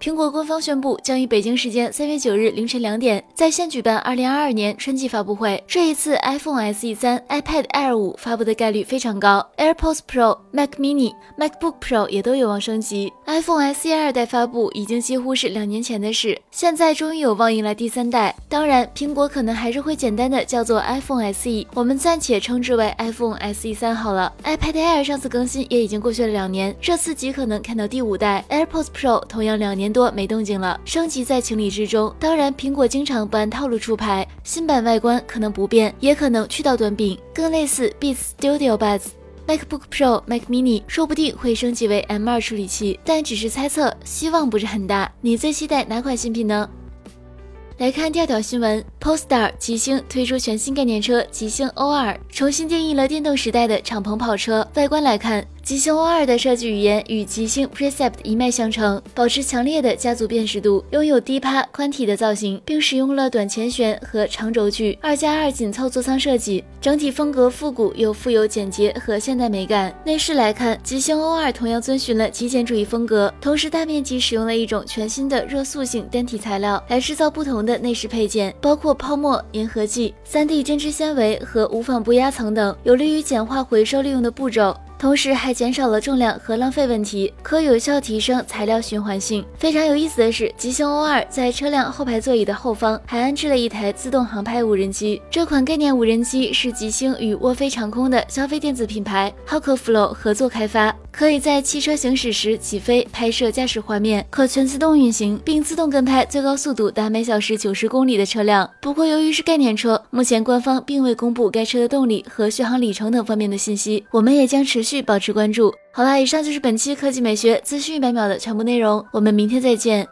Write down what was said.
苹果官方宣布，将于北京时间三月九日凌晨两点在线举办二零二二年春季发布会。这一次，iPhone SE 三、iPad Air 五发布的概率非常高，AirPods Pro、Mac Mini、MacBook Pro 也都有望升级。iPhone SE 二代发布已经几乎是两年前的事，现在终于有望迎来第三代。当然，苹果可能还是会简单的叫做 iPhone SE，我们暂且称之为 iPhone SE 三好了。iPad Air 上次更新也已经过去了两年，这次极可能看到第五代 AirPods Pro，同样两年。多没动静了，升级在情理之中。当然，苹果经常不按套路出牌，新版外观可能不变，也可能去掉短柄，更类似 Beats Studio Buds。MacBook Pro、Mac Mini 说不定会升级为 M2 处理器，但只是猜测，希望不是很大。你最期待哪款新品呢？来看第二条新闻，Polestar 极星推出全新概念车极星 O2，重新定义了电动时代的敞篷跑车。外观来看。极星 O2 的设计语言与极星 Precept 一脉相承，保持强烈的家族辨识度，拥有低趴宽体的造型，并使用了短前悬和长轴距，二加二紧凑座舱设计，整体风格复古又富有简洁和现代美感。内饰来看，极星 O2 同样遵循了极简主义风格，同时大面积使用了一种全新的热塑性单体材料来制造不同的内饰配件，包括泡沫粘合剂、3D 针织纤维和无纺布压层等，有利于简化回收利用的步骤。同时还减少了重量和浪费问题，可有效提升材料循环性。非常有意思的是，极星 O2 在车辆后排座椅的后方还安置了一台自动航拍无人机。这款概念无人机是极星与沃飞长空的消费电子品牌 Hawkflow 合作开发。可以在汽车行驶时起飞拍摄驾驶画面，可全自动运行，并自动跟拍最高速度达每小时九十公里的车辆。不过，由于是概念车，目前官方并未公布该车的动力和续航里程等方面的信息，我们也将持续续保持关注。好了，以上就是本期科技美学资讯一百秒的全部内容，我们明天再见。